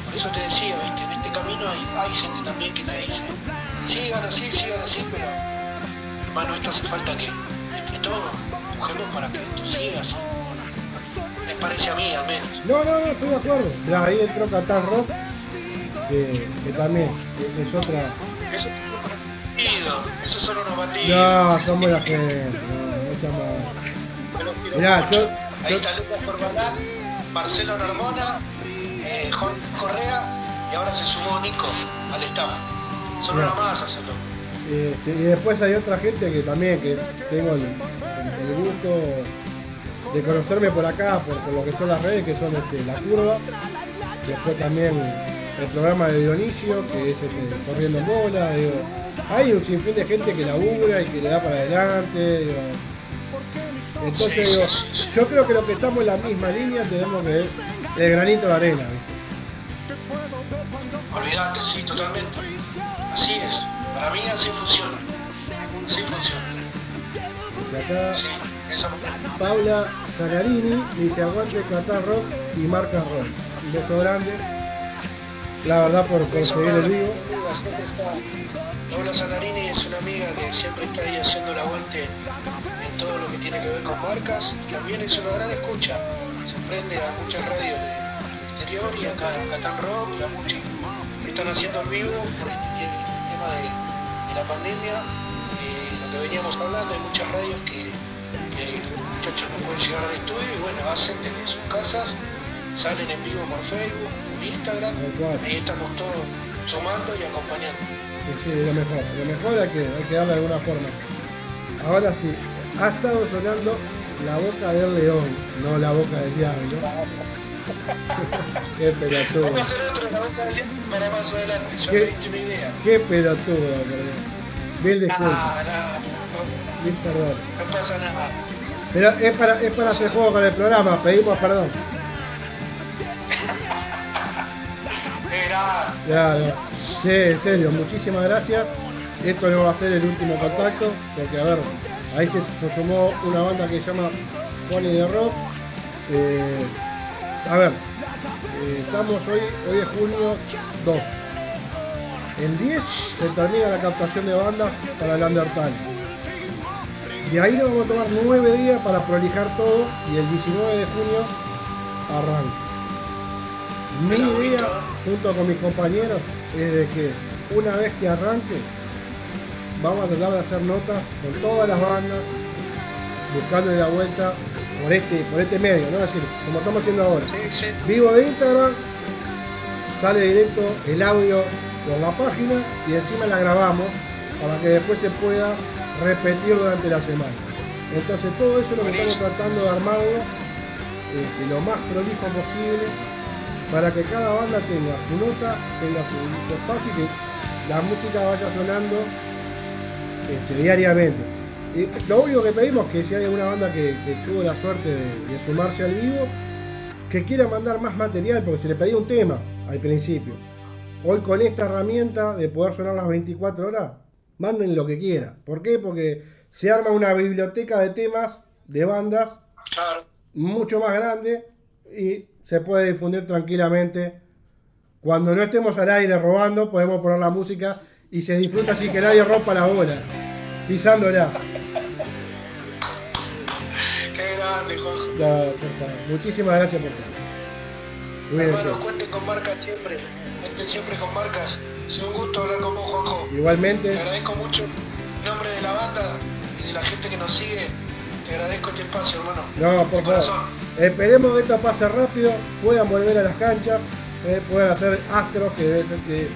C: Por eso te decía, ¿viste? en este camino hay, hay gente también que te dice, sigan así, sigan así, pero hermano, esto hace falta que entre todos empujemos para que esto siga así. Me parece a mí al menos.
B: No, no, no, estoy de acuerdo. Ahí entró Qatar Rock, que, que también que es otra.
C: Eso es esos son unos bandidos.
B: No, son buena gente, no, no. Mirá, yo,
C: Ahí está Lucas Corbalán, Marcelo Normona, eh, Juan Correa y ahora se sumó Nico al staff. Solo nada más hacerlo.
B: Este, y después hay otra gente que también que tengo el, gusto de conocerme por acá, por, lo que son las redes, que son este, La Curva. Después también el programa de Dionisio, que es este, Corriendo en Bola. hay un sinfín de gente que labura y que le da para adelante. Entonces yo creo que lo que estamos en la misma línea tenemos que ver el granito de arena.
C: Olvídate, sí, totalmente. Así es. Para mí así funciona. Así funciona.
B: acá Paula Zagarini dice aguante Qatar Rock y marca Rock. Un beso grande. La verdad por conseguir el vivo.
C: Paula Zagarini es una amiga que siempre está ahí haciendo el aguante en todo lo que tiene que ver con marcas. También es una gran escucha se prende a muchas radios del exterior y acá a Catán Rock y a muchos que están haciendo el vivo por este, este tema de, la pandemia. Eh, lo que veníamos hablando, hay muchas radios que, los muchachos no pueden llegar al estudio y bueno, hacen desde sus casas, salen en vivo por Facebook, por Instagram, ahí estamos todos sumando y acompañando.
B: Sí, lo mejor, lo mejor hay que, hay que darle de alguna forma. Ahora sí, ha estado sonando la boca del león, no la boca del diablo. Qué pelotudo.
C: Vamos a hacer otro, la boca del diablo para más adelante, yo me he una idea.
B: Qué pelotudo, perdón. Disculpas.
C: Ah, no,
B: Mil perdón.
C: No pasa nada.
B: Pero es para, es para hacer juego con el programa, pedimos perdón. Claro. Sí, en serio, muchísimas gracias. Esto no va a ser el último contacto, porque a ver, Ahí se, sumó una banda que se llama Sinfónica de Rock. Eh, a ver, eh, estamos hoy, hoy es junio 2. El 10 se termina la captación de bandas para el Undertale. De ahí nos vamos a tomar 9 días para prolijar todo y el 19 de junio arranca. Mi idea, junto con mis compañeros, es de que una vez que arranque, vamos a tratar de hacer notas con todas las bandas, buscándole la vuelta por este, por este medio, ¿no? Es decir, como estamos haciendo ahora. Vivo de Instagram, sale directo el audio por la página y encima la grabamos para que después se pueda repetir durante la semana. Entonces todo eso lo que estamos tratando de armarlo este, lo más prolijo posible para que cada banda tenga su nota, tenga su, su espacio y que la música vaya sonando este, diariamente. Y lo único que pedimos es que si hay alguna banda que, que tuvo la suerte de, de sumarse al vivo, que quiera mandar más material, porque se le pedía un tema al principio. Hoy con esta herramienta de poder sonar las 24 horas, manden lo que quiera. ¿Por qué? Porque se arma una biblioteca de temas de bandas
C: Claro.
B: mucho más grande y se puede difundir tranquilamente. Cuando no estemos al aire robando, podemos poner la música y se disfruta sin que nadie rompa la bola, pisándola.
C: Qué grande, Juanjo.
B: No. Muchísimas gracias por todo.
C: Hermanos, cuenten con marcas siempre. Cuenten siempre con marcas. Es un gusto hablar con vos, Juanjo. Te
B: Igualmente,
C: agradezco mucho en nombre de la banda y de la gente que nos sigue. Te agradezco este espacio, hermano.
B: no, por favor. Esperemos que esto pase rápido, puedan volver a las canchas, eh, puedan hacer astros, que, debe ser que,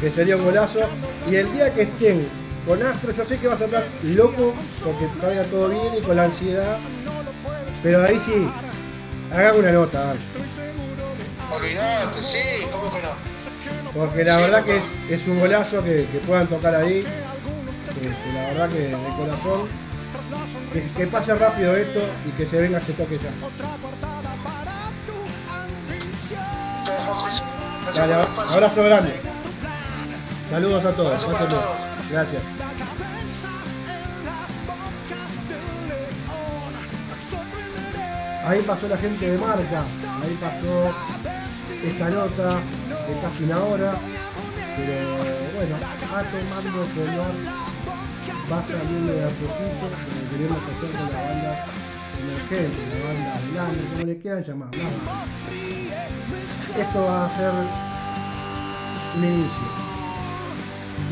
B: que sería un golazo. Y el día que estén con astros, yo sé que vas a estar loco porque salga todo bien y con la ansiedad. Pero ahí sí, hagan una nota.
C: Olvidate, sí, ¿cómo que no?
B: Porque la verdad que es, un golazo que, que puedan tocar ahí. Este, la verdad que de corazón, que, que pase rápido esto y que se venga ese toque ya. Dale, abrazo grande. Saludos a todos. Gracias. Ahí pasó la gente de marca, ahí pasó esta nota de casi una hora, pero bueno, a tomando color va saliendo de a poquito, como queremos hacer con la banda emergente, la banda blanda, como le quieran llamar. Esto va a ser un inicio.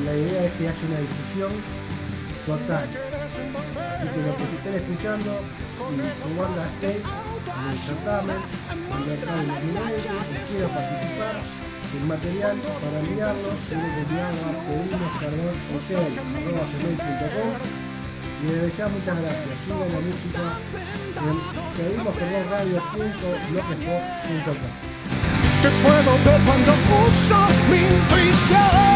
B: La idea es que haya una difusión total. Así que los que se estén escuchando y su banda esté en el certamen, en los niveles, y quiera participar, el material para enviarlo que enviarlo a pedimosperdonhotel.com y desde ya muchas gracias. Sigan la música en pedimosperdonradio.blogspot.com
D: que puedo ver cuando uso mi intuición.